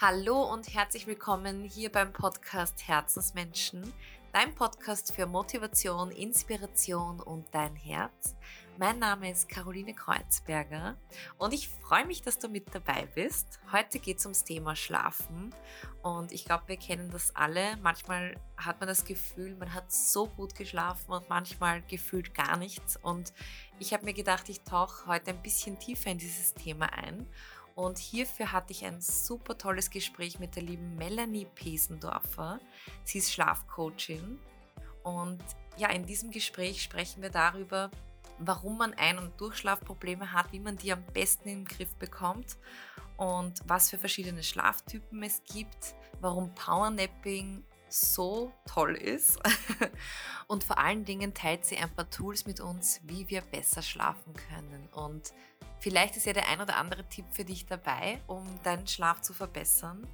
Hallo und herzlich willkommen hier beim Podcast Herzensmenschen, dein Podcast für Motivation, Inspiration und dein Herz. Mein Name ist Caroline Kreuzberger und ich freue mich, dass du mit dabei bist. Heute geht es ums Thema Schlafen und ich glaube, wir kennen das alle. Manchmal hat man das Gefühl, man hat so gut geschlafen und manchmal gefühlt gar nichts. Und ich habe mir gedacht, ich tauche heute ein bisschen tiefer in dieses Thema ein und hierfür hatte ich ein super tolles Gespräch mit der lieben Melanie Pesendorfer. Sie ist Schlafcoachin. Und ja, in diesem Gespräch sprechen wir darüber, warum man Ein- und Durchschlafprobleme hat, wie man die am besten den Griff bekommt und was für verschiedene Schlaftypen es gibt, warum Powernapping so toll ist. und vor allen Dingen teilt sie ein paar Tools mit uns, wie wir besser schlafen können. Und Vielleicht ist ja der ein oder andere Tipp für dich dabei, um deinen Schlaf zu verbessern.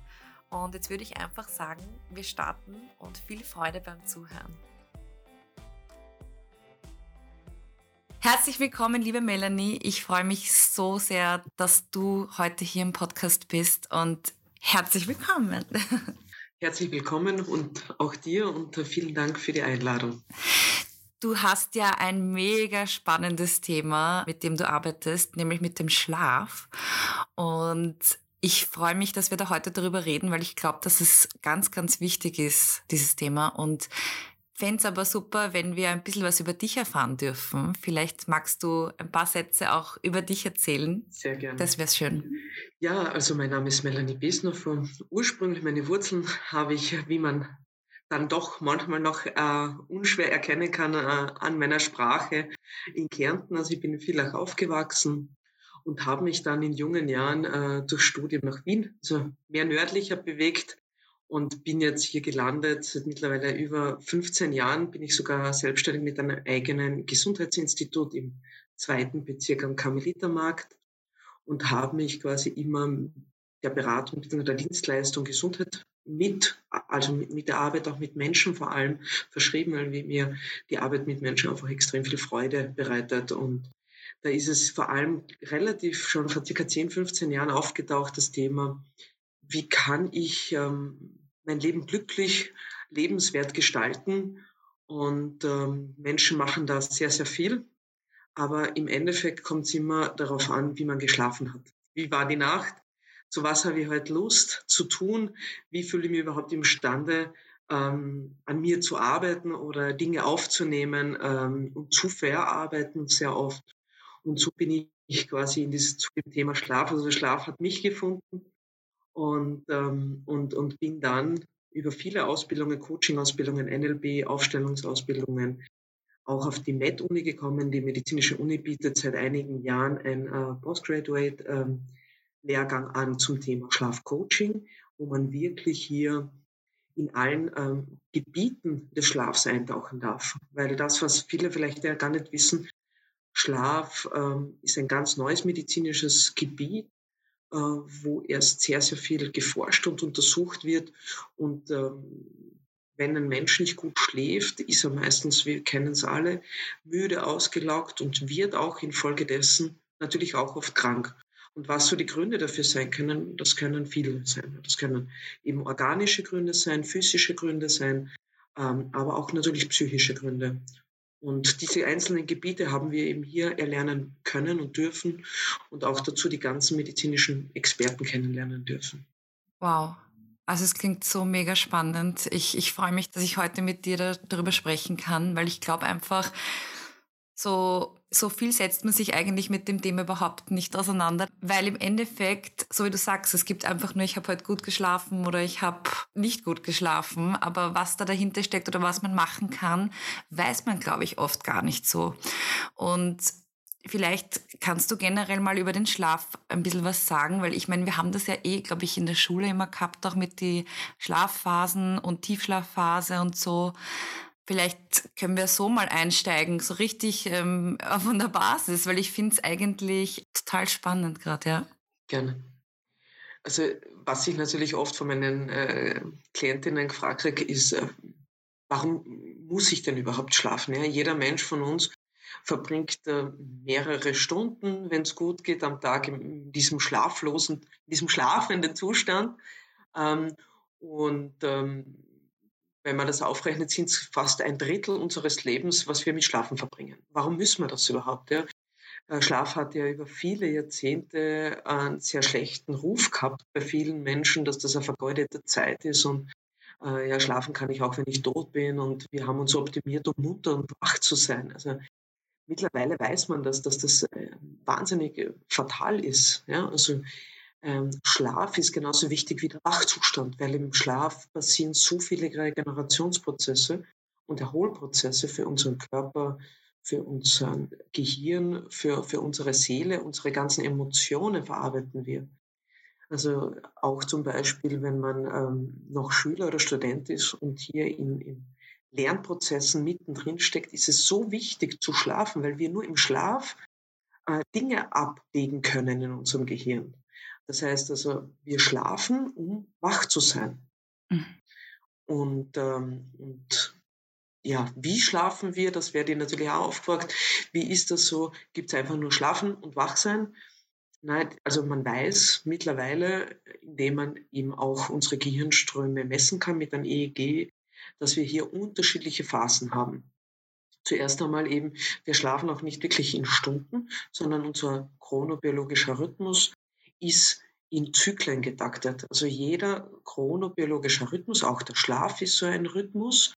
Und jetzt würde ich einfach sagen, wir starten und viel Freude beim Zuhören. Herzlich willkommen, liebe Melanie. Ich freue mich so sehr, dass du heute hier im Podcast bist und herzlich willkommen. Herzlich willkommen und auch dir und vielen Dank für die Einladung. Du hast ja ein mega spannendes Thema, mit dem du arbeitest, nämlich mit dem Schlaf. Und ich freue mich, dass wir da heute darüber reden, weil ich glaube, dass es ganz, ganz wichtig ist, dieses Thema. Und fände es aber super, wenn wir ein bisschen was über dich erfahren dürfen. Vielleicht magst du ein paar Sätze auch über dich erzählen. Sehr gerne. Das wäre schön. Ja, also mein Name ist Melanie Besnoff. Ursprünglich meine Wurzeln habe ich, wie man dann doch manchmal noch äh, unschwer erkennen kann äh, an meiner Sprache in Kärnten. Also ich bin in Villach aufgewachsen und habe mich dann in jungen Jahren äh, durch Studium nach Wien, also mehr nördlicher bewegt und bin jetzt hier gelandet. Seit mittlerweile über 15 Jahren bin ich sogar selbstständig mit einem eigenen Gesundheitsinstitut im zweiten Bezirk am Karmelitermarkt und habe mich quasi immer der Beratung bzw. der Dienstleistung Gesundheit mit, also mit, der Arbeit auch mit Menschen vor allem verschrieben, weil mir die Arbeit mit Menschen einfach extrem viel Freude bereitet. Und da ist es vor allem relativ schon vor circa 10, 15 Jahren aufgetaucht, das Thema, wie kann ich ähm, mein Leben glücklich, lebenswert gestalten? Und ähm, Menschen machen da sehr, sehr viel. Aber im Endeffekt kommt es immer darauf an, wie man geschlafen hat. Wie war die Nacht? zu was habe ich heute Lust zu tun, wie fühle ich mich überhaupt imstande, ähm, an mir zu arbeiten oder Dinge aufzunehmen ähm, und zu verarbeiten sehr oft. Und so bin ich quasi in dieses zu dem Thema Schlaf, also Schlaf hat mich gefunden und, ähm, und, und bin dann über viele Ausbildungen, Coaching-Ausbildungen, NLP, Aufstellungsausbildungen, auch auf die Med-Uni gekommen. Die medizinische Uni bietet seit einigen Jahren ein äh, Postgraduate ähm, an zum Thema Schlafcoaching, wo man wirklich hier in allen ähm, Gebieten des Schlafs eintauchen darf. Weil das, was viele vielleicht ja gar nicht wissen, Schlaf ähm, ist ein ganz neues medizinisches Gebiet, wo erst sehr, sehr viel geforscht und untersucht wird. Und ähm, wenn ein Mensch nicht gut schläft, ist er meistens, wir kennen es alle, müde, ausgelaugt und wird auch infolgedessen natürlich auch oft krank. Und was so die Gründe dafür sein können, das können viele sein. Das können eben organische Gründe sein, physische Gründe sein, ähm, aber auch natürlich psychische Gründe. Und diese einzelnen Gebiete haben wir eben hier erlernen können und dürfen und auch dazu die ganzen medizinischen Experten kennenlernen dürfen. Wow. Also es klingt so mega spannend. Ich, ich freue mich, dass ich heute mit dir darüber sprechen kann, weil ich glaube einfach, so, so viel setzt man sich eigentlich mit dem Thema überhaupt nicht auseinander, weil im Endeffekt, so wie du sagst, es gibt einfach nur, ich habe heute gut geschlafen oder ich habe nicht gut geschlafen, aber was da dahinter steckt oder was man machen kann, weiß man, glaube ich, oft gar nicht so. Und Vielleicht kannst du generell mal über den Schlaf ein bisschen was sagen, weil ich meine, wir haben das ja eh, glaube ich, in der Schule immer gehabt, auch mit die Schlafphasen und Tiefschlafphase und so. Vielleicht können wir so mal einsteigen, so richtig ähm, von der Basis, weil ich finde es eigentlich total spannend gerade, ja. Gerne. Also was ich natürlich oft von meinen äh, Klientinnen gefragt kriege, ist, äh, warum muss ich denn überhaupt schlafen? Ja? Jeder Mensch von uns verbringt äh, mehrere Stunden, wenn es gut geht, am Tag in diesem schlaflosen, in diesem schlafenden Zustand. Ähm, und ähm, wenn man das aufrechnet, sind es fast ein Drittel unseres Lebens, was wir mit Schlafen verbringen. Warum müssen wir das überhaupt? Ja? Äh, Schlaf hat ja über viele Jahrzehnte einen sehr schlechten Ruf gehabt bei vielen Menschen, dass das eine vergeudete Zeit ist und äh, ja, schlafen kann ich auch, wenn ich tot bin und wir haben uns optimiert, um munter und wach zu sein. Also mittlerweile weiß man, dass, dass das äh, wahnsinnig äh, fatal ist. Ja? Also Schlaf ist genauso wichtig wie der Wachzustand, weil im Schlaf passieren so viele Regenerationsprozesse und Erholprozesse für unseren Körper, für unser Gehirn, für, für unsere Seele, unsere ganzen Emotionen verarbeiten wir. Also auch zum Beispiel, wenn man ähm, noch Schüler oder Student ist und hier in, in Lernprozessen mittendrin steckt, ist es so wichtig zu schlafen, weil wir nur im Schlaf äh, Dinge ablegen können in unserem Gehirn. Das heißt also, wir schlafen, um wach zu sein. Mhm. Und, ähm, und ja, wie schlafen wir? Das werde ich natürlich auch aufgefragt. Wie ist das so? Gibt es einfach nur Schlafen und Wachsein? Nein, also man weiß mittlerweile, indem man eben auch unsere Gehirnströme messen kann mit einem EEG, dass wir hier unterschiedliche Phasen haben. Zuerst einmal eben, wir schlafen auch nicht wirklich in Stunden, sondern unser chronobiologischer Rhythmus ist in Zyklen getaktet. Also jeder chronobiologische Rhythmus, auch der Schlaf ist so ein Rhythmus,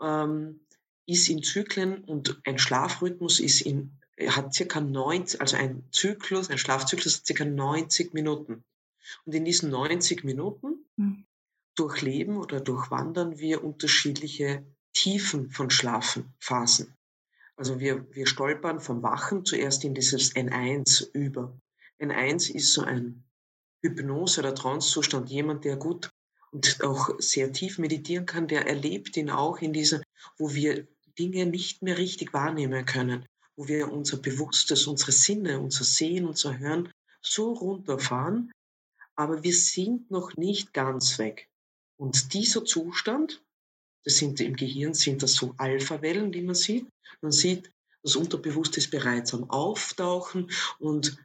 ähm, ist in Zyklen und ein Schlafrhythmus ist in, hat circa 90, also ein Zyklus, ein Schlafzyklus hat circa 90 Minuten. Und in diesen 90 Minuten mhm. durchleben oder durchwandern wir unterschiedliche Tiefen von Schlafenphasen. Also wir, wir stolpern vom Wachen zuerst in dieses N1 über. N1 ist so ein Hypnose- oder Trancezustand. Jemand, der gut und auch sehr tief meditieren kann, der erlebt ihn auch in dieser, wo wir Dinge nicht mehr richtig wahrnehmen können, wo wir unser Bewusstes, unsere Sinne, unser Sehen, unser Hören so runterfahren, aber wir sind noch nicht ganz weg. Und dieser Zustand, das sind im Gehirn sind das so Alpha-Wellen, die man sieht. Man sieht, das Unterbewusste ist bereits am Auftauchen und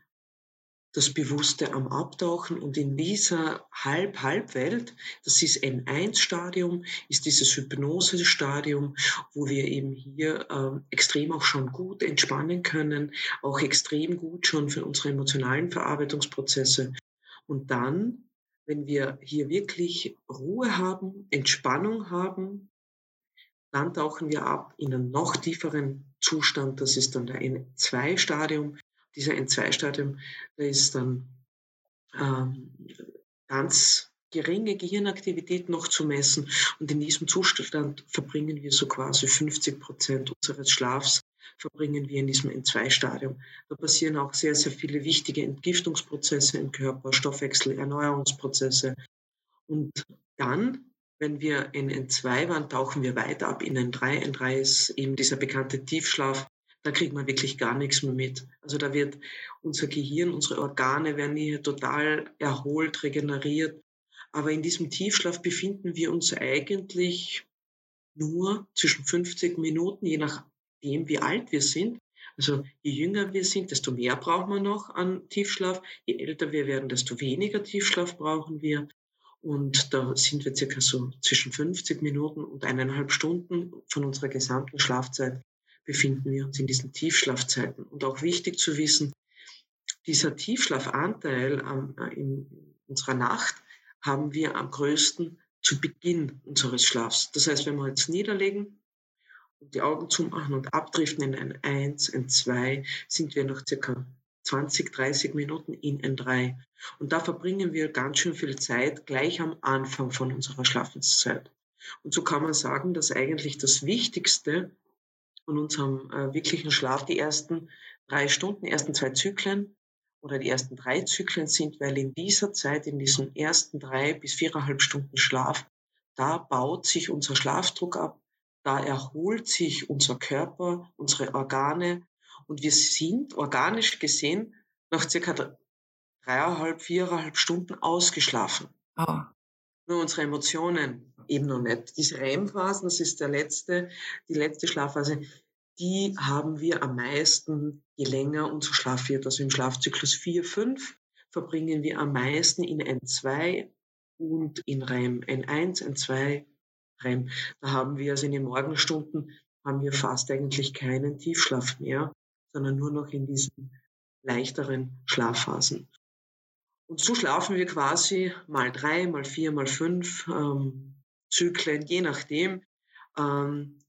das Bewusste am Abtauchen. Und in dieser Halb-Halb-Welt, das ist N1-Stadium, ist dieses Hypnose-Stadium, wo wir eben hier ähm, extrem auch schon gut entspannen können, auch extrem gut schon für unsere emotionalen Verarbeitungsprozesse. Und dann, wenn wir hier wirklich Ruhe haben, Entspannung haben, dann tauchen wir ab in einen noch tieferen Zustand, das ist dann der N2-Stadium, dieser N2-Stadium, da ist dann ähm, ganz geringe Gehirnaktivität noch zu messen. Und in diesem Zustand verbringen wir so quasi 50 Prozent unseres Schlafs verbringen wir in diesem N2-Stadium. Da passieren auch sehr, sehr viele wichtige Entgiftungsprozesse im Körper, Stoffwechsel, Erneuerungsprozesse. Und dann, wenn wir in N2 waren, tauchen wir weiter ab in N3. N3 ist eben dieser bekannte Tiefschlaf, da kriegt man wirklich gar nichts mehr mit. Also da wird unser Gehirn, unsere Organe werden hier total erholt, regeneriert. Aber in diesem Tiefschlaf befinden wir uns eigentlich nur zwischen 50 Minuten, je nachdem, wie alt wir sind. Also je jünger wir sind, desto mehr brauchen wir noch an Tiefschlaf. Je älter wir werden, desto weniger Tiefschlaf brauchen wir. Und da sind wir circa so zwischen 50 Minuten und eineinhalb Stunden von unserer gesamten Schlafzeit befinden wir uns in diesen Tiefschlafzeiten. Und auch wichtig zu wissen, dieser Tiefschlafanteil äh, in unserer Nacht haben wir am größten zu Beginn unseres Schlafs. Das heißt, wenn wir jetzt niederlegen und die Augen zumachen und abdriften in ein 1, ein 2, sind wir noch circa 20, 30 Minuten in ein 3. Und da verbringen wir ganz schön viel Zeit gleich am Anfang von unserer Schlafenszeit. Und so kann man sagen, dass eigentlich das Wichtigste von unserem äh, wirklichen Schlaf die ersten drei Stunden, ersten zwei Zyklen oder die ersten drei Zyklen sind, weil in dieser Zeit, in diesen ersten drei bis viereinhalb Stunden Schlaf, da baut sich unser Schlafdruck ab, da erholt sich unser Körper, unsere Organe und wir sind organisch gesehen nach circa dreieinhalb, viereinhalb Stunden ausgeschlafen. Oh. Nur unsere Emotionen eben noch nicht. Diese REM-Phasen, das ist der letzte, die letzte Schlafphase, die haben wir am meisten, je länger unser Schlaf wird. Also im Schlafzyklus 4, 5 verbringen wir am meisten in N2 und in REM N1, N2, REM. Da haben wir also in den Morgenstunden haben wir fast eigentlich keinen Tiefschlaf mehr, sondern nur noch in diesen leichteren Schlafphasen. Und so schlafen wir quasi mal drei, mal vier, mal fünf ähm, Zyklen, je nachdem. Ähm,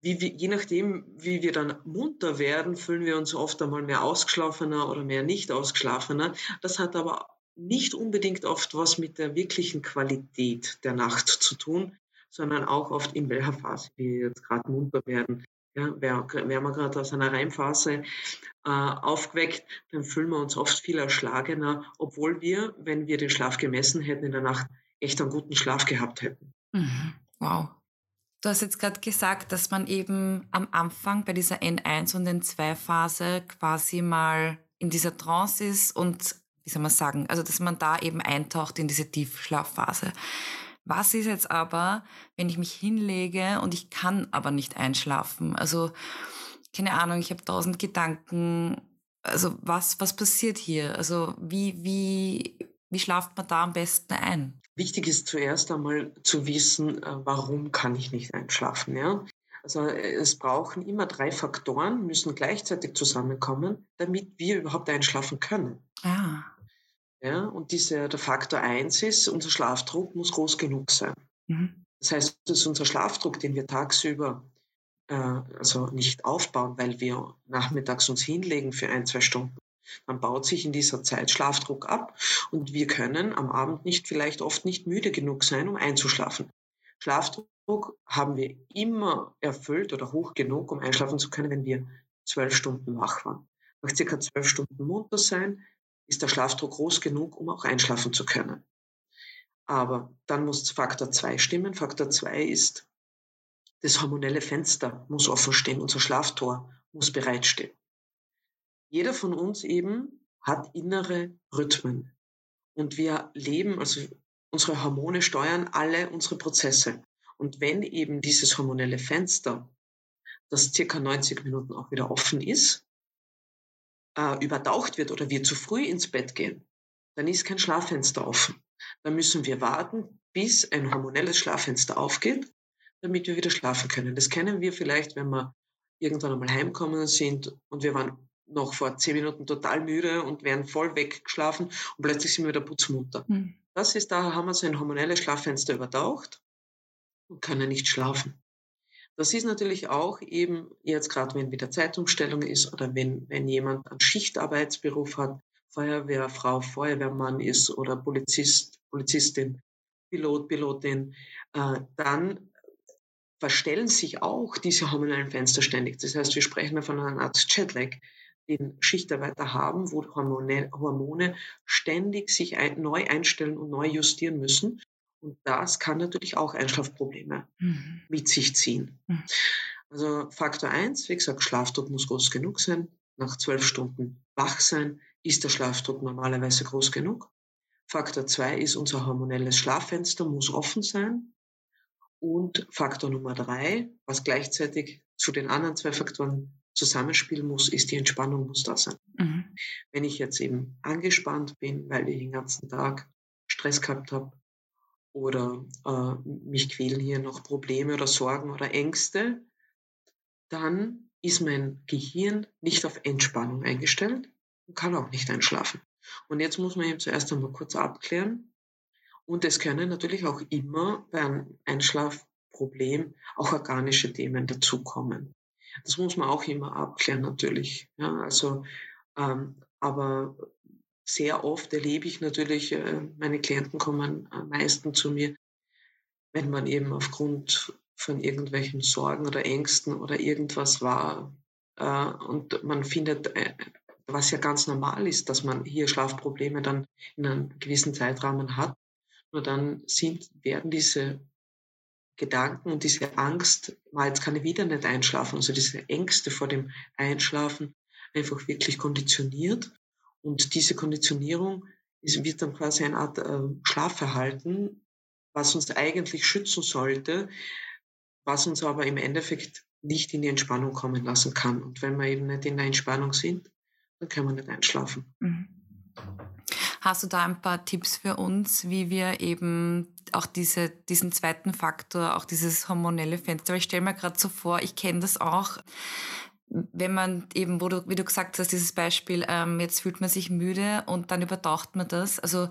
wie wir, je nachdem, wie wir dann munter werden, fühlen wir uns oft einmal mehr ausgeschlafener oder mehr nicht ausgeschlafener. Das hat aber nicht unbedingt oft was mit der wirklichen Qualität der Nacht zu tun, sondern auch oft in welcher Phase wir jetzt gerade munter werden. Ja, werden wir gerade aus einer Reimphase äh, aufgeweckt, dann fühlen wir uns oft viel erschlagener, obwohl wir, wenn wir den Schlaf gemessen hätten in der Nacht, echt einen guten Schlaf gehabt hätten. Mhm. Wow. Du hast jetzt gerade gesagt, dass man eben am Anfang bei dieser N1 und N2-Phase quasi mal in dieser Trance ist und, wie soll man sagen, also dass man da eben eintaucht in diese Tiefschlafphase. Was ist jetzt aber, wenn ich mich hinlege und ich kann aber nicht einschlafen? Also, keine Ahnung, ich habe tausend Gedanken. Also, was, was passiert hier? Also, wie, wie, wie schlaft man da am besten ein? Wichtig ist zuerst einmal zu wissen, äh, warum kann ich nicht einschlafen, ja? Also es brauchen immer drei Faktoren, müssen gleichzeitig zusammenkommen, damit wir überhaupt einschlafen können. Ah. Ja, und diese, der Faktor eins ist, unser Schlafdruck muss groß genug sein. Mhm. Das heißt, das ist unser Schlafdruck, den wir tagsüber äh, also nicht aufbauen, weil wir nachmittags uns hinlegen für ein, zwei Stunden. Dann baut sich in dieser Zeit Schlafdruck ab und wir können am Abend nicht, vielleicht oft nicht müde genug sein, um einzuschlafen. Schlafdruck haben wir immer erfüllt oder hoch genug, um einschlafen zu können, wenn wir zwölf Stunden wach waren. Nach circa zwölf Stunden munter sein, ist der Schlafdruck groß genug, um auch einschlafen zu können. Aber dann muss Faktor 2 stimmen. Faktor 2 ist, das hormonelle Fenster muss offen stehen, unser Schlaftor muss bereitstehen. Jeder von uns eben hat innere Rhythmen. Und wir leben, also unsere Hormone steuern alle unsere Prozesse. Und wenn eben dieses hormonelle Fenster, das circa 90 Minuten auch wieder offen ist, äh, übertaucht wird oder wir zu früh ins Bett gehen, dann ist kein Schlaffenster offen. Dann müssen wir warten, bis ein hormonelles Schlaffenster aufgeht, damit wir wieder schlafen können. Das kennen wir vielleicht, wenn wir irgendwann einmal heimkommen sind und wir waren noch vor zehn Minuten total müde und wären voll weggeschlafen und plötzlich sind wir wieder putzmunter. Mhm. Das ist, da haben wir so ein hormonelles Schlaffenster übertaucht und können nicht schlafen. Das ist natürlich auch eben jetzt gerade, wenn wieder Zeitumstellung ist oder wenn, wenn jemand einen Schichtarbeitsberuf hat, Feuerwehrfrau, Feuerwehrmann ist oder Polizist, Polizistin, Pilot, Pilotin, äh, dann verstellen sich auch diese hormonellen Fenster ständig. Das heißt, wir sprechen von einer Art Jetlag, den Schichtarbeiter haben, wo Hormone, Hormone ständig sich ein, neu einstellen und neu justieren müssen. Und das kann natürlich auch Einschlafprobleme mhm. mit sich ziehen. Mhm. Also Faktor eins, wie gesagt, Schlafdruck muss groß genug sein. Nach zwölf Stunden wach sein, ist der Schlafdruck normalerweise groß genug. Faktor zwei ist, unser hormonelles Schlaffenster muss offen sein. Und Faktor Nummer drei, was gleichzeitig zu den anderen zwei Faktoren zusammenspielen muss, ist die Entspannung muss da sein. Mhm. Wenn ich jetzt eben angespannt bin, weil ich den ganzen Tag Stress gehabt habe, oder äh, mich quälen hier noch Probleme oder Sorgen oder Ängste, dann ist mein Gehirn nicht auf Entspannung eingestellt und kann auch nicht einschlafen. Und jetzt muss man eben zuerst einmal kurz abklären. Und es können natürlich auch immer bei einem Einschlafproblem auch organische Themen dazukommen. Das muss man auch immer abklären natürlich. Ja, also, ähm, aber sehr oft erlebe ich natürlich, äh, meine Klienten kommen am meisten zu mir, wenn man eben aufgrund von irgendwelchen Sorgen oder Ängsten oder irgendwas war äh, und man findet, äh, was ja ganz normal ist, dass man hier Schlafprobleme dann in einem gewissen Zeitrahmen hat. Nur dann sind, werden diese Gedanken und diese Angst, jetzt kann ich wieder nicht einschlafen, also diese Ängste vor dem Einschlafen einfach wirklich konditioniert und diese Konditionierung ist, wird dann quasi eine Art äh, Schlafverhalten, was uns eigentlich schützen sollte, was uns aber im Endeffekt nicht in die Entspannung kommen lassen kann. Und wenn wir eben nicht in der Entspannung sind, dann können wir nicht einschlafen. Mhm. Hast du da ein paar Tipps für uns, wie wir eben auch diese, diesen zweiten Faktor, auch dieses hormonelle Fenster, ich stelle mir gerade so vor, ich kenne das auch, wenn man eben, wo du, wie du gesagt hast, dieses Beispiel, ähm, jetzt fühlt man sich müde und dann übertaucht man das. Also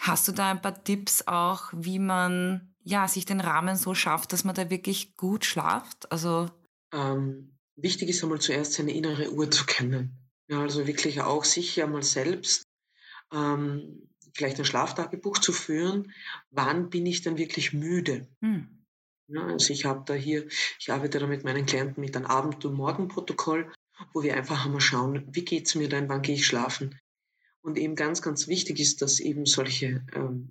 hast du da ein paar Tipps auch, wie man ja sich den Rahmen so schafft, dass man da wirklich gut schlaft? Also ähm, wichtig ist einmal zuerst seine innere Uhr zu kennen. Ja, also wirklich auch sich einmal selbst ähm, vielleicht ein Schlaftagebuch zu führen. Wann bin ich dann wirklich müde? Hm. Ja, also ich habe da hier, ich arbeite da mit meinen Klienten mit einem Abend- und Morgenprotokoll, wo wir einfach einmal schauen, wie geht es mir dann, wann gehe ich schlafen. Und eben ganz, ganz wichtig ist, dass eben solche ähm,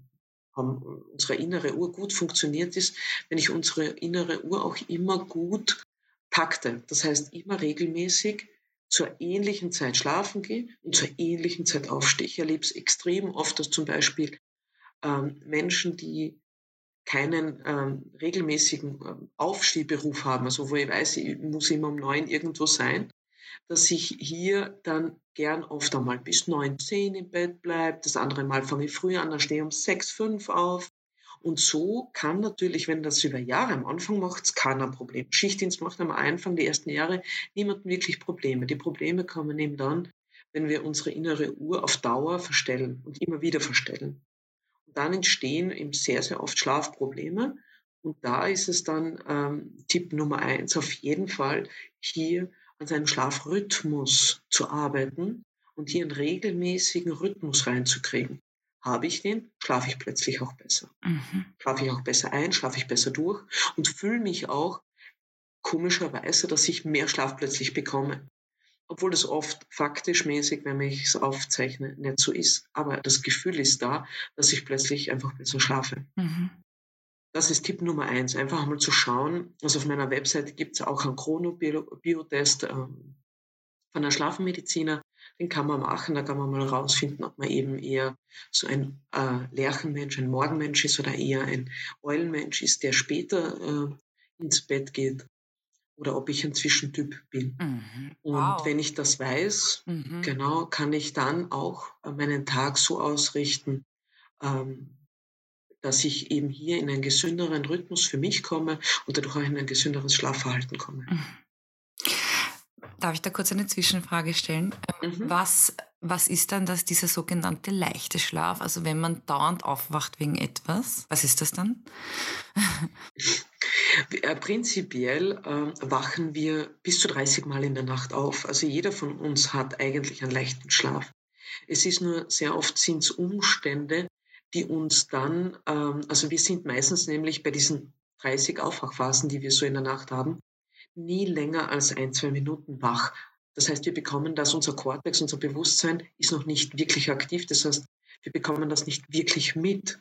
unsere innere Uhr gut funktioniert ist, wenn ich unsere innere Uhr auch immer gut takte. Das heißt, immer regelmäßig zur ähnlichen Zeit schlafen gehe und zur ähnlichen Zeit aufstehe. Ich erlebe es extrem oft, dass zum Beispiel ähm, Menschen, die keinen ähm, regelmäßigen ähm, Aufstehberuf haben, also wo ich weiß, ich muss immer um neun irgendwo sein, dass ich hier dann gern oft einmal bis neun, zehn im Bett bleibe. Das andere Mal fange ich früher an, dann stehe ich um sechs, fünf auf. Und so kann natürlich, wenn das über Jahre am Anfang macht, es keiner Problem. Schichtdienst macht am Anfang, die ersten Jahre, niemanden wirklich Probleme. Die Probleme kommen eben dann, wenn wir unsere innere Uhr auf Dauer verstellen und immer wieder verstellen dann entstehen eben sehr, sehr oft Schlafprobleme. Und da ist es dann ähm, Tipp Nummer eins, auf jeden Fall hier an seinem Schlafrhythmus zu arbeiten und hier einen regelmäßigen Rhythmus reinzukriegen. Habe ich den, schlafe ich plötzlich auch besser. Mhm. Schlafe ich auch besser ein, schlafe ich besser durch und fühle mich auch komischerweise, dass ich mehr Schlaf plötzlich bekomme obwohl das oft faktisch mäßig, wenn ich es aufzeichne, nicht so ist. Aber das Gefühl ist da, dass ich plötzlich einfach besser schlafe. Mhm. Das ist Tipp Nummer eins, einfach mal zu schauen. Also auf meiner Webseite gibt es auch einen Chronobiotest ähm, von einem Schlafmediziner. Den kann man machen, da kann man mal rausfinden, ob man eben eher so ein äh, Lerchenmensch, ein Morgenmensch ist oder eher ein Eulenmensch ist, der später äh, ins Bett geht oder ob ich ein Zwischentyp bin. Mhm. Wow. Und wenn ich das weiß, mhm. genau, kann ich dann auch äh, meinen Tag so ausrichten, ähm, dass ich eben hier in einen gesünderen Rhythmus für mich komme und dadurch auch in ein gesünderes Schlafverhalten komme. Darf ich da kurz eine Zwischenfrage stellen? Mhm. Was, was ist dann das, dieser sogenannte leichte Schlaf? Also wenn man dauernd aufwacht wegen etwas, was ist das dann? Äh, prinzipiell äh, wachen wir bis zu 30 Mal in der Nacht auf. Also jeder von uns hat eigentlich einen leichten Schlaf. Es ist nur sehr oft sind es Umstände, die uns dann, ähm, also wir sind meistens nämlich bei diesen 30 Aufwachphasen, die wir so in der Nacht haben, nie länger als ein, zwei Minuten wach. Das heißt, wir bekommen das, unser Kortex, unser Bewusstsein ist noch nicht wirklich aktiv. Das heißt, wir bekommen das nicht wirklich mit.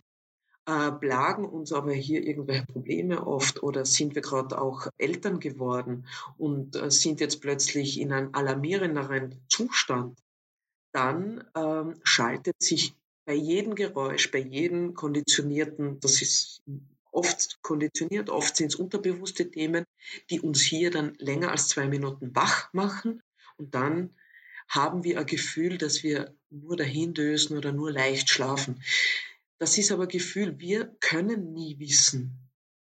Äh, plagen uns aber hier irgendwelche Probleme oft oder sind wir gerade auch Eltern geworden und äh, sind jetzt plötzlich in einem alarmierenderen Zustand, dann ähm, schaltet sich bei jedem Geräusch, bei jedem konditionierten, das ist oft konditioniert, oft sind es unterbewusste Themen, die uns hier dann länger als zwei Minuten wach machen und dann haben wir ein Gefühl, dass wir nur dahin dösen oder nur leicht schlafen. Das ist aber Gefühl, wir können nie wissen,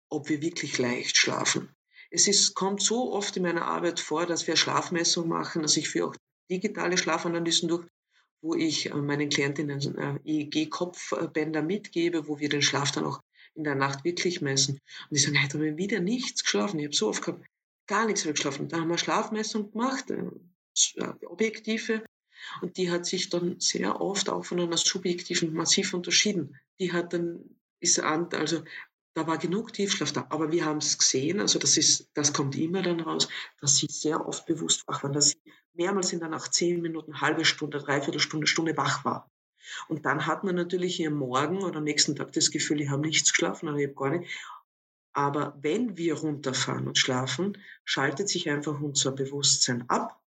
ob wir wirklich leicht schlafen. Es ist, kommt so oft in meiner Arbeit vor, dass wir Schlafmessung machen. Also ich führe auch digitale Schlafanalysen durch, wo ich äh, meinen Klientinnen äh, EEG-Kopfbänder mitgebe, wo wir den Schlaf dann auch in der Nacht wirklich messen. Und die sagen, da habe ich wieder nichts geschlafen. Ich habe so oft gehabt, gar nichts mehr geschlafen. Da haben wir Schlafmessung gemacht, äh, objektive. Und die hat sich dann sehr oft auch von einer subjektiven massiv unterschieden. Die hat dann, ist also da war genug Tiefschlaf da. Aber wir haben es gesehen, also das ist, das kommt immer dann raus, dass sie sehr oft bewusst wach waren, dass sie mehrmals in der Nacht zehn Minuten, halbe Stunde, dreiviertel Stunde, Stunde wach war. Und dann hat man natürlich hier Morgen oder am nächsten Tag das Gefühl, ich habe nichts geschlafen, aber ich habe gar nicht. Aber wenn wir runterfahren und schlafen, schaltet sich einfach unser Bewusstsein ab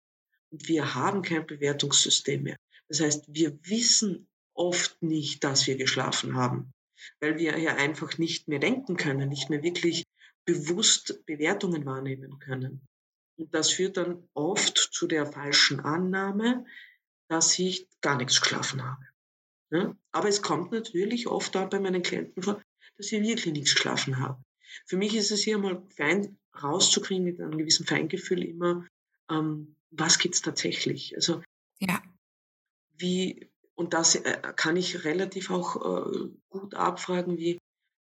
wir haben kein Bewertungssystem mehr. Das heißt, wir wissen oft nicht, dass wir geschlafen haben, weil wir ja einfach nicht mehr denken können, nicht mehr wirklich bewusst Bewertungen wahrnehmen können. Und das führt dann oft zu der falschen Annahme, dass ich gar nichts geschlafen habe. Ja? Aber es kommt natürlich oft auch bei meinen Klienten vor, dass sie wirklich nichts geschlafen haben. Für mich ist es hier mal fein rauszukriegen mit einem gewissen Feingefühl immer, ähm, was es tatsächlich? Also, ja. wie, und das äh, kann ich relativ auch äh, gut abfragen, wie,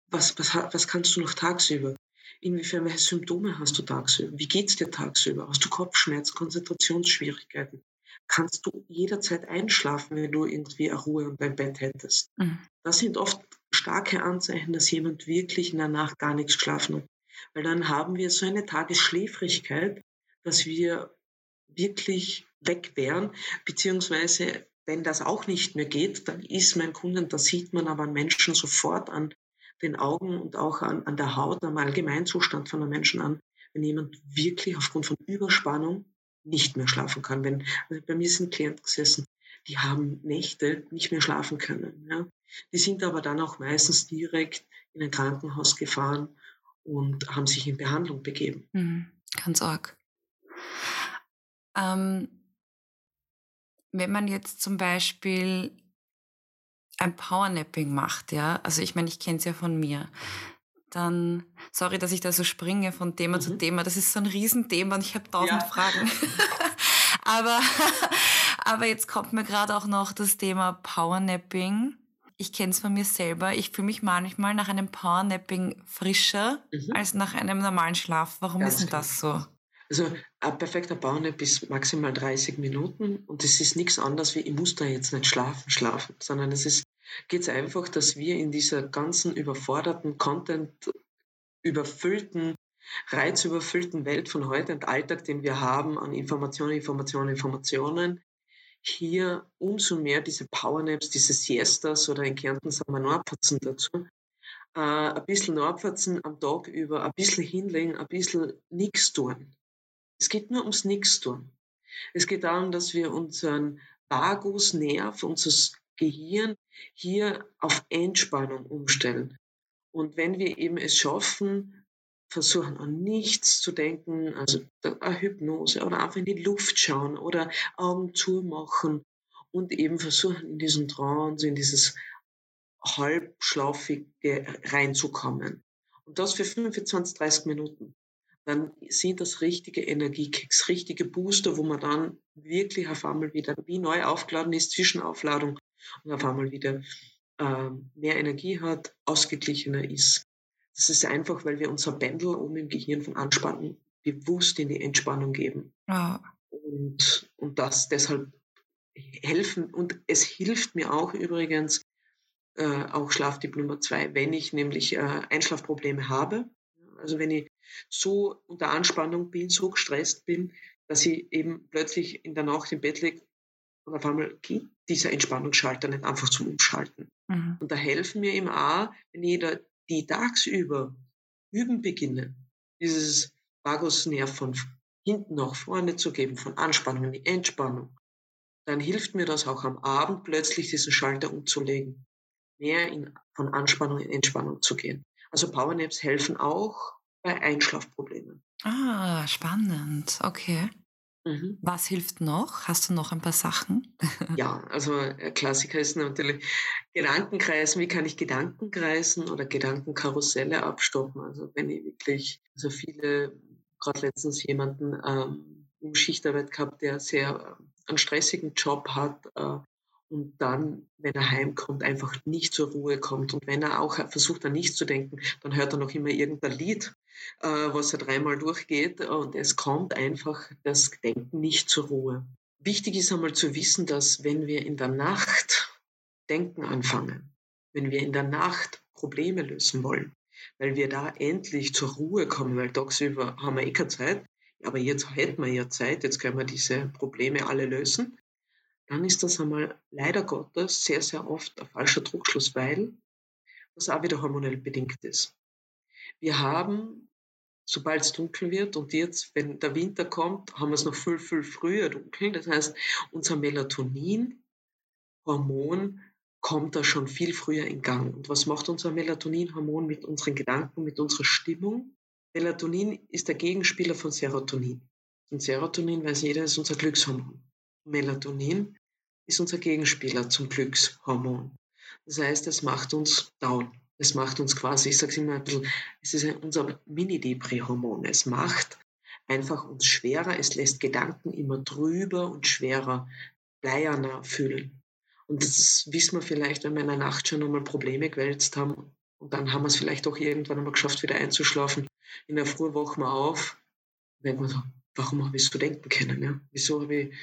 was, was, was kannst du noch tagsüber? Inwiefern, welche Symptome hast du tagsüber? Wie geht es dir tagsüber? Hast du Kopfschmerzen, Konzentrationsschwierigkeiten? Kannst du jederzeit einschlafen, wenn du irgendwie eine Ruhe und dein Bett hättest? Mhm. Das sind oft starke Anzeichen, dass jemand wirklich in der Nacht gar nichts geschlafen hat. Weil dann haben wir so eine Tagesschläfrigkeit, dass wir wirklich weg wären, beziehungsweise wenn das auch nicht mehr geht, dann ist mein Kunde, das sieht man aber an Menschen sofort an den Augen und auch an, an der Haut, am Allgemeinzustand von einem Menschen an, wenn jemand wirklich aufgrund von Überspannung nicht mehr schlafen kann. Wenn, also bei mir sind Klienten gesessen, die haben Nächte nicht mehr schlafen können. Ja. Die sind aber dann auch meistens direkt in ein Krankenhaus gefahren und haben sich in Behandlung begeben. Mhm, ganz arg. Ähm, wenn man jetzt zum Beispiel ein Powernapping macht, ja, also ich meine, ich kenne es ja von mir, dann, sorry, dass ich da so springe von Thema mhm. zu Thema, das ist so ein Riesenthema und ich habe tausend ja. Fragen. aber, aber jetzt kommt mir gerade auch noch das Thema Powernapping. Ich kenne es von mir selber. Ich fühle mich manchmal nach einem Powernapping frischer mhm. als nach einem normalen Schlaf. Warum Ganz ist denn das so? Also ein perfekter Powernap ist maximal 30 Minuten und es ist nichts anderes wie, ich muss da jetzt nicht schlafen, schlafen, sondern es ist, geht einfach, dass wir in dieser ganzen überforderten, Content überfüllten, reizüberfüllten Welt von heute und Alltag, den wir haben an Informationen, Informationen, Informationen, hier umso mehr diese Powernaps, diese Siestas oder in Kärnten sagen wir Norpfatzen dazu, äh, ein bisschen Norpfatzen am Tag über, ein bisschen hinlegen, ein bisschen nichts tun. Es geht nur ums Nichtstun. Es geht darum, dass wir unseren Vagusnerv, unser Gehirn hier auf Entspannung umstellen. Und wenn wir eben es schaffen, versuchen an nichts zu denken, also eine Hypnose oder einfach in die Luft schauen oder Augen zumachen und eben versuchen in diesen Trance, in dieses halbschlafige reinzukommen. Und das für 25, 30 Minuten dann sind das richtige Energiekicks, richtige Booster, wo man dann wirklich auf einmal wieder wie neu aufgeladen ist, Zwischenaufladung und auf einmal wieder äh, mehr Energie hat, ausgeglichener ist. Das ist einfach, weil wir unser Pendel oben im Gehirn von Anspannung bewusst in die Entspannung geben. Ja. Und, und das deshalb helfen. Und es hilft mir auch übrigens, äh, auch Schlaftipp Nummer zwei, wenn ich nämlich äh, Einschlafprobleme habe. Also wenn ich so unter Anspannung bin, so gestresst bin, dass ich eben plötzlich in der Nacht im Bett liege und auf einmal geht dieser Entspannungsschalter nicht einfach zum Umschalten. Mhm. Und da helfen mir eben auch, wenn jeder die tagsüber üben beginne, dieses Vagusnerv von hinten nach vorne zu geben, von Anspannung in die Entspannung, dann hilft mir das auch am Abend plötzlich diesen Schalter umzulegen, mehr in, von Anspannung in Entspannung zu gehen. Also Powernaps helfen auch, bei Einschlafproblemen. Ah, spannend. Okay. Mhm. Was hilft noch? Hast du noch ein paar Sachen? ja, also äh, Klassiker ist natürlich Gedankenkreisen. Wie kann ich Gedankenkreisen oder Gedankenkarusselle abstoppen? Also wenn ich wirklich, also viele, gerade letztens jemanden ähm, im Schichtarbeit gehabt, der sehr äh, einen stressigen Job hat, äh, und dann, wenn er heimkommt, einfach nicht zur Ruhe kommt. Und wenn er auch versucht, an nichts zu denken, dann hört er noch immer irgendein Lied, äh, was er dreimal durchgeht. Und es kommt einfach das Denken nicht zur Ruhe. Wichtig ist einmal zu wissen, dass wenn wir in der Nacht denken anfangen, wenn wir in der Nacht Probleme lösen wollen, weil wir da endlich zur Ruhe kommen, weil tagsüber haben wir eh keine Zeit, aber jetzt hätten wir ja Zeit, jetzt können wir diese Probleme alle lösen dann ist das einmal leider Gottes sehr, sehr oft ein falscher Druckschluss, weil das auch wieder hormonell bedingt ist. Wir haben, sobald es dunkel wird und jetzt, wenn der Winter kommt, haben wir es noch viel, viel früher dunkel. Das heißt, unser Melatonin-Hormon kommt da schon viel früher in Gang. Und was macht unser Melatonin-Hormon mit unseren Gedanken, mit unserer Stimmung? Melatonin ist der Gegenspieler von Serotonin. Und Serotonin, weiß jeder, ist unser Glückshormon. Melatonin ist unser Gegenspieler zum Glückshormon. Das heißt, es macht uns down. Es macht uns quasi, ich sage es immer ein bisschen, es ist unser Mini-Depri-Hormon. Es macht einfach uns schwerer, es lässt Gedanken immer drüber und schwerer, bleierner fühlen. Und das wissen wir vielleicht, wenn wir in der Nacht schon einmal Probleme gewälzt haben und dann haben wir es vielleicht auch irgendwann einmal geschafft, wieder einzuschlafen. In der Früh wachen wir auf, denken wir so, warum habe ich so denken können? Ja? Wieso habe ich,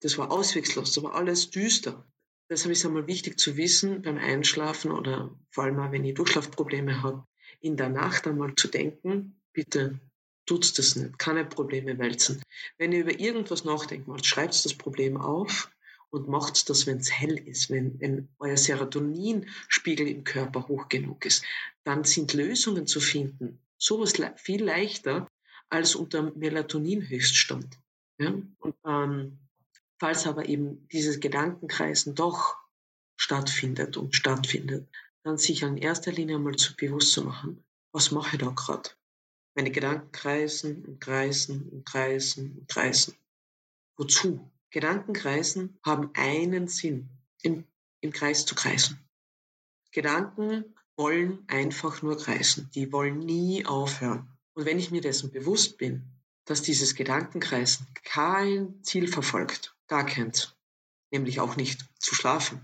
das war ausweglos, das war alles düster. Deshalb ist es einmal wichtig zu wissen, beim Einschlafen oder vor allem auch, wenn ich Durchschlafprobleme habe, in der Nacht einmal zu denken, bitte tut's das nicht, keine Probleme wälzen. Wenn ihr über irgendwas nachdenkt, schreibt das Problem auf und macht das, wenn es hell ist, wenn, wenn euer Serotoninspiegel im Körper hoch genug ist. Dann sind Lösungen zu finden sowas viel leichter als unter Melatonin-Höchststand. Ja? Und, ähm, falls aber eben dieses Gedankenkreisen doch stattfindet und stattfindet, dann sich in erster Linie mal zu bewusst zu machen, was mache ich da gerade? Meine Gedanken kreisen und kreisen und kreisen und kreisen. Wozu? Gedankenkreisen haben einen Sinn, im, im Kreis zu kreisen. Gedanken wollen einfach nur kreisen. Die wollen nie aufhören. Und wenn ich mir dessen bewusst bin, dass dieses Gedankenkreisen kein Ziel verfolgt, gar keins, nämlich auch nicht zu schlafen.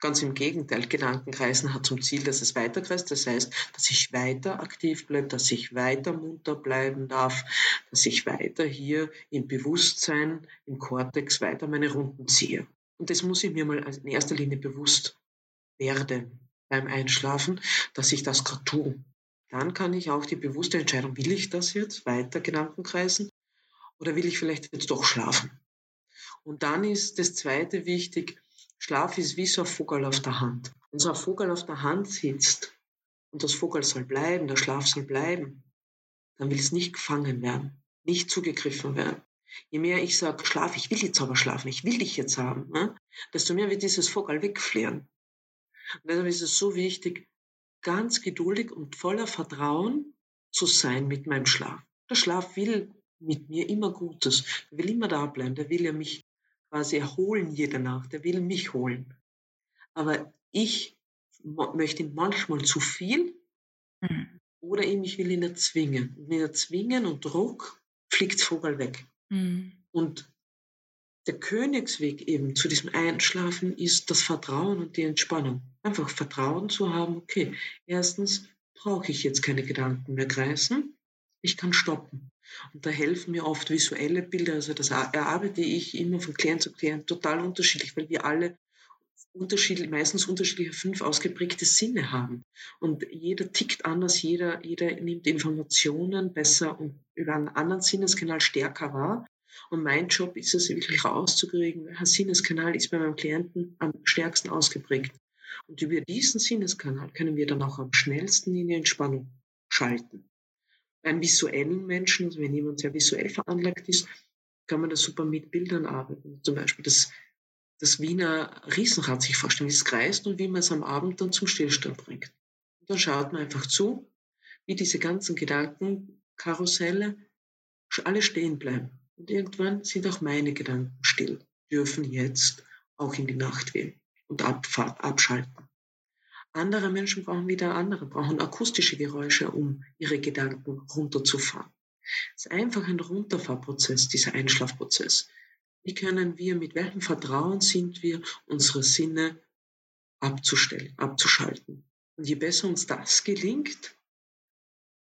Ganz im Gegenteil, Gedankenkreisen hat zum Ziel, dass es weiterkreist. Das heißt, dass ich weiter aktiv bleibe, dass ich weiter munter bleiben darf, dass ich weiter hier im Bewusstsein, im Kortex weiter meine Runden ziehe. Und das muss ich mir mal in erster Linie bewusst werden beim Einschlafen, dass ich das gerade tue. Dann kann ich auch die bewusste Entscheidung, will ich das jetzt weiter Gedanken kreisen oder will ich vielleicht jetzt doch schlafen? Und dann ist das zweite wichtig, Schlaf ist wie so ein Vogel auf der Hand. Wenn so ein Vogel auf der Hand sitzt und das Vogel soll bleiben, der Schlaf soll bleiben, dann will es nicht gefangen werden, nicht zugegriffen werden. Je mehr ich sage, schlaf, ich will jetzt aber schlafen, ich will dich jetzt haben, ne, desto mehr wird dieses Vogel wegfliehen. Und deshalb ist es so wichtig, ganz geduldig und voller Vertrauen zu sein mit meinem Schlaf. Der Schlaf will mit mir immer Gutes. Der will immer da bleiben. Der will ja mich quasi erholen jede Nacht. Der will mich holen. Aber ich möchte ihn manchmal zu viel mhm. oder eben ich will ihn erzwingen. Und mit Erzwingen und Druck fliegt Vogel weg. Mhm. Und der Königsweg eben zu diesem Einschlafen ist das Vertrauen und die Entspannung. Einfach Vertrauen zu haben, okay, erstens brauche ich jetzt keine Gedanken mehr kreisen, ich kann stoppen. Und da helfen mir oft visuelle Bilder, also das erarbeite ich immer von Klient zu Klient total unterschiedlich, weil wir alle unterschiedlich, meistens unterschiedliche fünf ausgeprägte Sinne haben. Und jeder tickt anders, jeder, jeder nimmt Informationen besser und über einen anderen Sinneskanal stärker wahr. Und mein Job ist es wirklich rauszukriegen, welcher Sinneskanal ist bei meinem Klienten am stärksten ausgeprägt. Und über diesen Sinneskanal können wir dann auch am schnellsten in die Entspannung schalten. Beim visuellen Menschen, also wenn jemand sehr visuell veranlagt ist, kann man das super mit Bildern arbeiten. Zum Beispiel das, das Wiener Riesenrad sich vorstellen, wie es kreist und wie man es am Abend dann zum Stillstand bringt. Und dann schaut man einfach zu, wie diese ganzen Gedankenkarusselle alle stehen bleiben. Und irgendwann sind auch meine Gedanken still, dürfen jetzt auch in die Nacht gehen und abschalten. Andere Menschen brauchen wieder andere, brauchen akustische Geräusche, um ihre Gedanken runterzufahren. Es ist einfach ein Runterfahrprozess, dieser Einschlafprozess. Wie können wir, mit welchem Vertrauen sind wir, unsere Sinne abzustellen, abzuschalten? Und je besser uns das gelingt,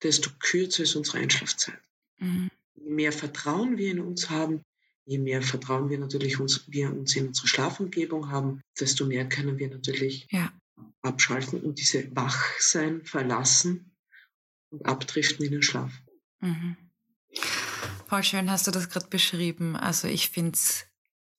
desto kürzer ist unsere Einschlafzeit. Mhm. Je mehr Vertrauen wir in uns haben, je mehr Vertrauen wir natürlich uns, wir uns in unsere Schlafumgebung haben, desto mehr können wir natürlich ja. Abschalten und diese Wachsein verlassen und abdriften in den Schlaf. Mhm. Voll schön hast du das gerade beschrieben. Also ich finde es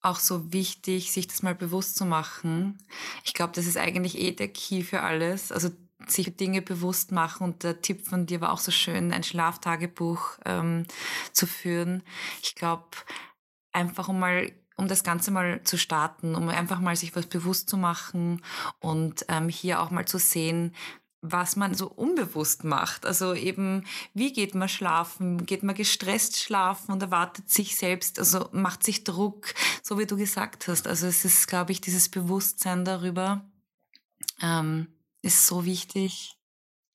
auch so wichtig, sich das mal bewusst zu machen. Ich glaube, das ist eigentlich eh der Key für alles. Also sich Dinge bewusst machen und der Tipp von dir war auch so schön, ein Schlaftagebuch ähm, zu führen. Ich glaube, einfach um mal um das Ganze mal zu starten, um einfach mal sich was bewusst zu machen und ähm, hier auch mal zu sehen, was man so unbewusst macht. Also eben, wie geht man schlafen? Geht man gestresst schlafen und erwartet sich selbst, also macht sich Druck, so wie du gesagt hast. Also es ist, glaube ich, dieses Bewusstsein darüber ähm, ist so wichtig.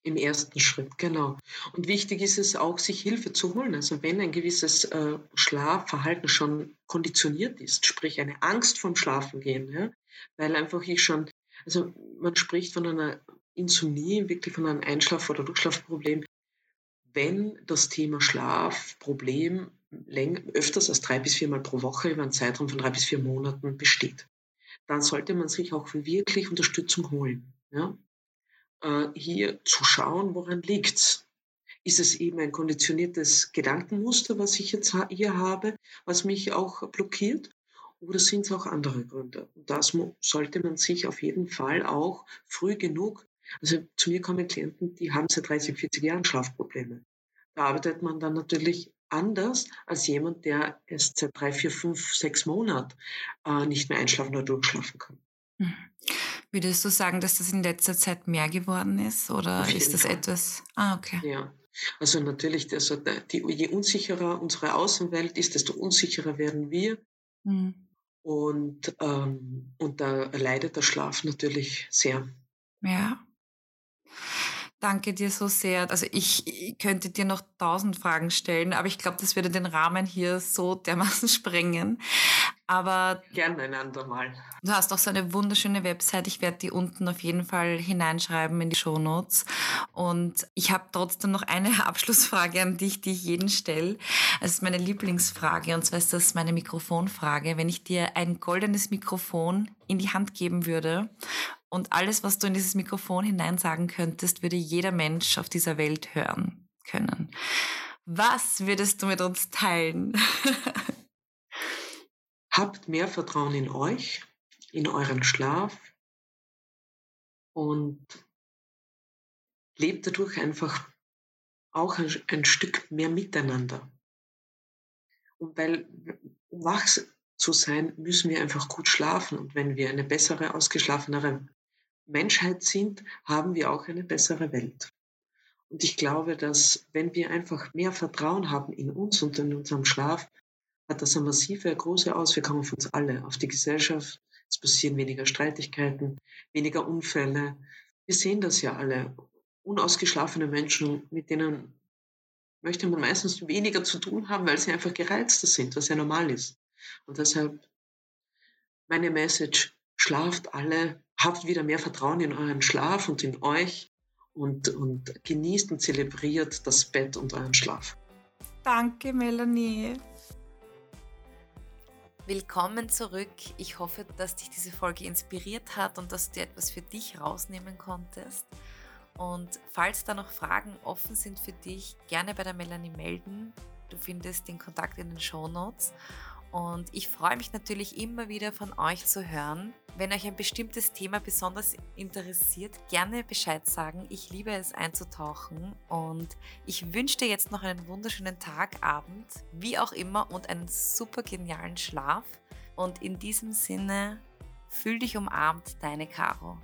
Im ersten Schritt, genau. Und wichtig ist es auch, sich Hilfe zu holen. Also wenn ein gewisses äh, Schlafverhalten schon konditioniert ist, sprich eine Angst vom Schlafengehen, ja, weil einfach ich schon, also man spricht von einer Insomnie, wirklich von einem Einschlaf- oder Durchschlafproblem, wenn das Thema Schlafproblem öfters als drei bis viermal pro Woche über einen Zeitraum von drei bis vier Monaten besteht. Dann sollte man sich auch wirklich Unterstützung holen. Ja? Äh, hier zu schauen, woran liegt's. Ist es eben ein konditioniertes Gedankenmuster, was ich jetzt hier habe, was mich auch blockiert? Oder sind es auch andere Gründe? Das sollte man sich auf jeden Fall auch früh genug also zu mir kommen Klienten, die haben seit 30, 40 Jahren Schlafprobleme. Da arbeitet man dann natürlich anders als jemand, der erst seit drei, vier, fünf, sechs Monaten äh, nicht mehr einschlafen oder durchschlafen kann. Mhm. Würdest du sagen, dass das in letzter Zeit mehr geworden ist oder ist das Fall. etwas? Ah, okay. Ja. Also natürlich, also die, je unsicherer unsere Außenwelt ist, desto unsicherer werden wir. Mhm. Und, ähm, und da leidet der Schlaf natürlich sehr. Ja. Danke dir so sehr. Also ich, ich könnte dir noch tausend Fragen stellen, aber ich glaube, das würde den Rahmen hier so dermaßen sprengen. Aber gerne ein andermal. Du hast auch so eine wunderschöne Website. Ich werde die unten auf jeden Fall hineinschreiben in die Show Notes. Und ich habe trotzdem noch eine Abschlussfrage an dich, die ich jeden stelle. Es ist meine Lieblingsfrage und zwar ist das meine Mikrofonfrage. Wenn ich dir ein goldenes Mikrofon in die Hand geben würde und alles, was du in dieses Mikrofon hineinsagen könntest, würde jeder Mensch auf dieser Welt hören können. Was würdest du mit uns teilen? Habt mehr Vertrauen in euch, in euren Schlaf und lebt dadurch einfach auch ein, ein Stück mehr miteinander. Und weil, um wach zu sein, müssen wir einfach gut schlafen. Und wenn wir eine bessere, ausgeschlafenere Menschheit sind, haben wir auch eine bessere Welt. Und ich glaube, dass wenn wir einfach mehr Vertrauen haben in uns und in unserem Schlaf, hat das eine massive, große Auswirkung auf uns alle, auf die Gesellschaft. Es passieren weniger Streitigkeiten, weniger Unfälle. Wir sehen das ja alle. Unausgeschlafene Menschen, mit denen möchte man meistens weniger zu tun haben, weil sie einfach gereizter sind, was ja normal ist. Und deshalb meine Message, schlaft alle, habt wieder mehr Vertrauen in euren Schlaf und in euch und, und genießt und zelebriert das Bett und euren Schlaf. Danke, Melanie. Willkommen zurück. Ich hoffe, dass dich diese Folge inspiriert hat und dass du dir etwas für dich rausnehmen konntest. Und falls da noch Fragen offen sind für dich, gerne bei der Melanie melden. Du findest den Kontakt in den Show Notes. Und ich freue mich natürlich immer wieder von euch zu hören. Wenn euch ein bestimmtes Thema besonders interessiert, gerne Bescheid sagen. Ich liebe es einzutauchen und ich wünsche dir jetzt noch einen wunderschönen Tag, Abend, wie auch immer und einen super genialen Schlaf. Und in diesem Sinne, fühl dich umarmt, deine Caro.